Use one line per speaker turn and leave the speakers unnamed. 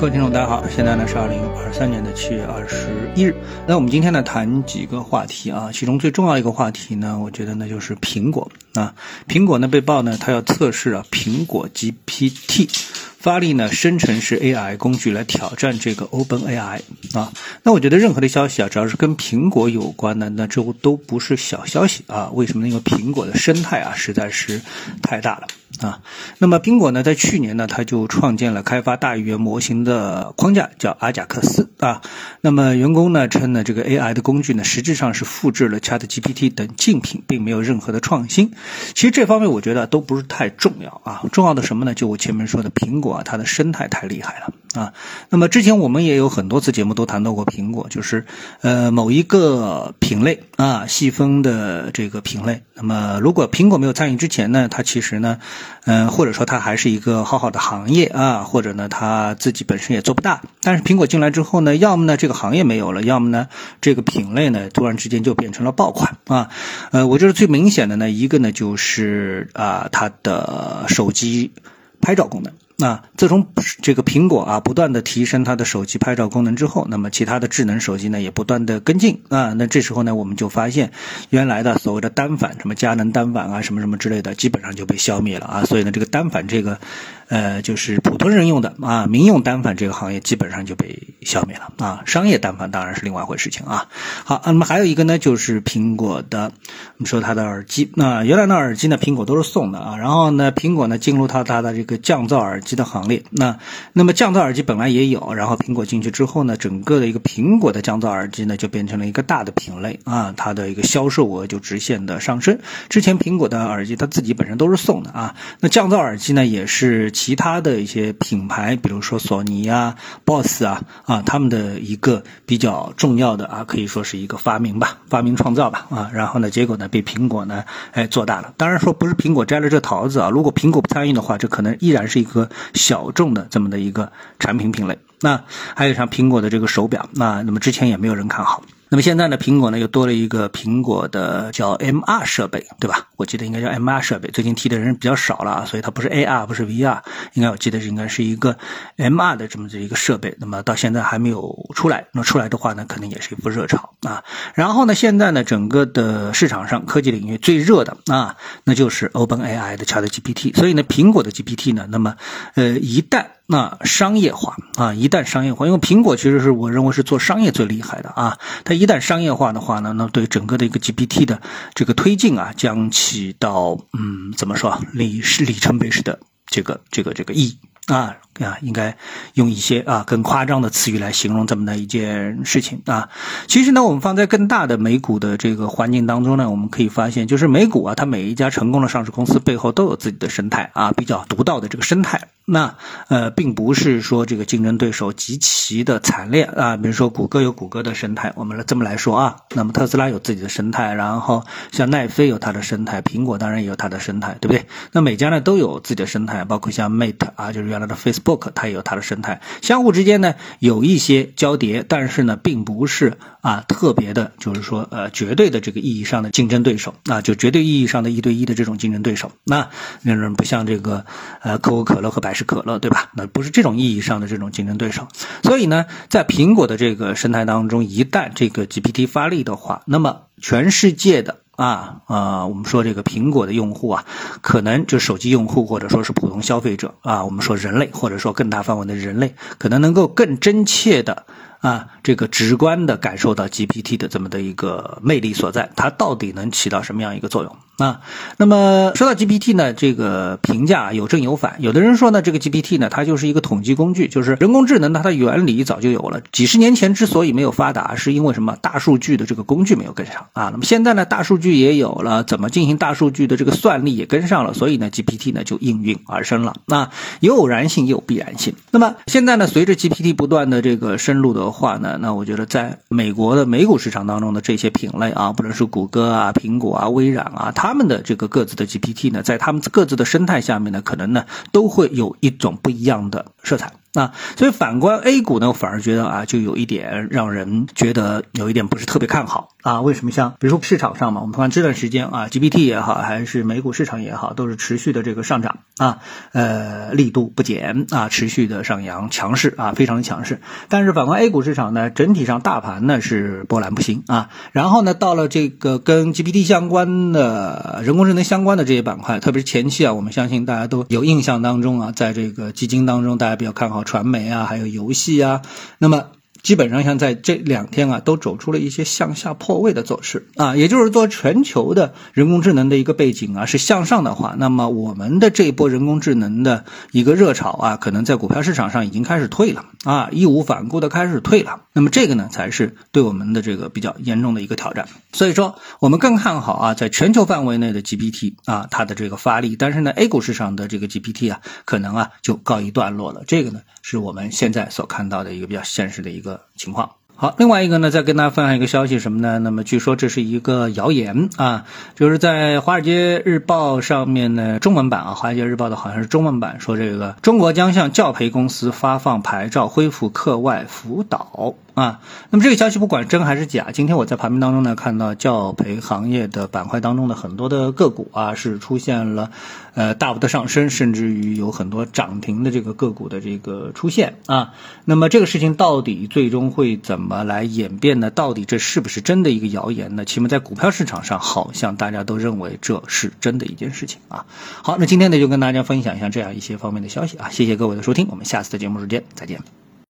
各位听众，大家好，现在呢是二零二三年的七月二十一日。那我们今天呢谈几个话题啊，其中最重要一个话题呢，我觉得呢就是苹果啊，苹果呢被曝呢，它要测试啊苹果 GPT。发力呢，生成式 AI 工具来挑战这个 OpenAI 啊。那我觉得任何的消息啊，只要是跟苹果有关的，那这都不是小消息啊。为什么呢？因为苹果的生态啊，实在是太大了啊。那么苹果呢，在去年呢，它就创建了开发大语言模型的框架，叫阿贾克斯啊。那么员工呢称呢，这个 AI 的工具呢，实质上是复制了 ChatGPT 等竞品，并没有任何的创新。其实这方面我觉得都不是太重要啊。重要的什么呢？就我前面说的苹果。啊，它的生态太厉害了啊！那么之前我们也有很多次节目都谈到过苹果，就是呃某一个品类啊细分的这个品类。那么如果苹果没有参与之前呢，它其实呢，嗯或者说它还是一个好好的行业啊，或者呢它自己本身也做不大。但是苹果进来之后呢，要么呢这个行业没有了，要么呢这个品类呢突然之间就变成了爆款啊！呃，我觉得最明显的呢一个呢就是啊它的手机拍照功能。那自从这个苹果啊不断的提升它的手机拍照功能之后，那么其他的智能手机呢也不断的跟进啊。那这时候呢我们就发现，原来的所谓的单反，什么佳能单反啊，什么什么之类的，基本上就被消灭了啊。所以呢这个单反这个，呃就是普通人用的啊民用单反这个行业基本上就被消灭了啊。商业单反当然是另外一回事情啊。好，那么还有一个呢就是苹果的，我们说它的耳机，那原来的耳机呢苹果都是送的啊，然后呢苹果呢进入到它的这个降噪耳。机的行列，那那么降噪耳机本来也有，然后苹果进去之后呢，整个的一个苹果的降噪耳机呢，就变成了一个大的品类啊，它的一个销售额就直线的上升。之前苹果的耳机它自己本身都是送的啊，那降噪耳机呢，也是其他的一些品牌，比如说索尼啊、BOSS 啊啊，他们的一个比较重要的啊，可以说是一个发明吧，发明创造吧啊，然后呢，结果呢被苹果呢哎做大了。当然说不是苹果摘了这桃子啊，如果苹果不参与的话，这可能依然是一个。小众的这么的一个产品品类，那还有像苹果的这个手表，那那么之前也没有人看好。那么现在呢，苹果呢又多了一个苹果的叫 MR 设备，对吧？我记得应该叫 MR 设备，最近提的人比较少了啊，所以它不是 AR，不是 VR，应该我记得应该是一个 MR 的这么的一个设备。那么到现在还没有出来，那出来的话呢，肯定也是一波热潮啊。然后呢，现在呢，整个的市场上科技领域最热的啊，那就是 OpenAI 的 ChatGPT。所以呢，苹果的 GPT 呢，那么呃，一旦那商业化啊，一旦商业化，因为苹果其实是我认为是做商业最厉害的啊，它一旦商业化的话呢，那对整个的一个 GPT 的这个推进啊，将起到嗯，怎么说里是里程碑式的这个这个这个意义啊。啊，应该用一些啊更夸张的词语来形容这么的一件事情啊。其实呢，我们放在更大的美股的这个环境当中呢，我们可以发现，就是美股啊，它每一家成功的上市公司背后都有自己的生态啊，比较独到的这个生态。那呃，并不是说这个竞争对手极其的惨烈啊。比如说谷歌有谷歌的生态，我们来这么来说啊。那么特斯拉有自己的生态，然后像奈飞有它的生态，苹果当然也有它的生态，对不对？那每家呢都有自己的生态，包括像 Mate 啊，就是原来的 Facebook。Book 它也有它的生态，相互之间呢有一些交叠，但是呢并不是啊特别的，就是说呃绝对的这个意义上的竞争对手啊，就绝对意义上的一对一的这种竞争对手。那那人不像这个呃可口可乐和百事可乐，对吧？那不是这种意义上的这种竞争对手。所以呢，在苹果的这个生态当中，一旦这个 GPT 发力的话，那么全世界的。啊啊，我们说这个苹果的用户啊，可能就手机用户或者说是普通消费者啊，我们说人类或者说更大范围的人类，可能能够更真切的。啊，这个直观的感受到 GPT 的这么的一个魅力所在，它到底能起到什么样一个作用啊？那么说到 GPT 呢，这个评价有正有反。有的人说呢，这个 GPT 呢，它就是一个统计工具，就是人工智能呢，它的原理早就有了。几十年前之所以没有发达，是因为什么？大数据的这个工具没有跟上啊。那么现在呢，大数据也有了，怎么进行大数据的这个算力也跟上了，所以呢，GPT 呢就应运而生了。那有偶然性，也有必然性。那么现在呢，随着 GPT 不断的这个深入的话呢，那我觉得在美国的美股市场当中的这些品类啊，不论是谷歌啊、苹果啊、微软啊，它他们的这个各自的 GPT 呢，在他们各自的生态下面呢，可能呢都会有一种不一样的色彩。啊，所以反观 A 股呢，我反而觉得啊，就有一点让人觉得有一点不是特别看好啊。为什么？像比如说市场上嘛，我们看这段时间啊，GPT 也好，还是美股市场也好，都是持续的这个上涨啊，呃，力度不减啊，持续的上扬，强势啊，非常的强势。但是反观 A 股市场呢，整体上大盘呢是波澜不兴啊。然后呢，到了这个跟 GPT 相关的人工智能相关的这些板块，特别是前期啊，我们相信大家都有印象当中啊，在这个基金当中，大家比较看好。传媒啊，还有游戏啊，那么。基本上像在这两天啊，都走出了一些向下破位的走势啊，也就是说，全球的人工智能的一个背景啊是向上的话，那么我们的这一波人工智能的一个热潮啊，可能在股票市场上已经开始退了啊，义无反顾的开始退了。那么这个呢，才是对我们的这个比较严重的一个挑战。所以说，我们更看好啊，在全球范围内的 GPT 啊，它的这个发力。但是呢，A 股市场的这个 GPT 啊，可能啊就告一段落了。这个呢，是我们现在所看到的一个比较现实的一个情况好，另外一个呢，再跟大家分享一个消息什么呢？那么据说这是一个谣言啊，就是在《华尔街日报》上面呢，中文版啊，《华尔街日报》的好像是中文版，说这个中国将向教培公司发放牌照，恢复课外辅导。啊，那么这个消息不管真还是假，今天我在盘面当中呢看到教培行业的板块当中的很多的个股啊是出现了呃大幅的上升，甚至于有很多涨停的这个个股的这个出现啊。那么这个事情到底最终会怎么来演变呢？到底这是不是真的一个谣言呢？起码在股票市场上，好像大家都认为这是真的一件事情啊。好，那今天呢就跟大家分享一下这样一些方面的消息啊。谢谢各位的收听，我们下次的节目时间再见。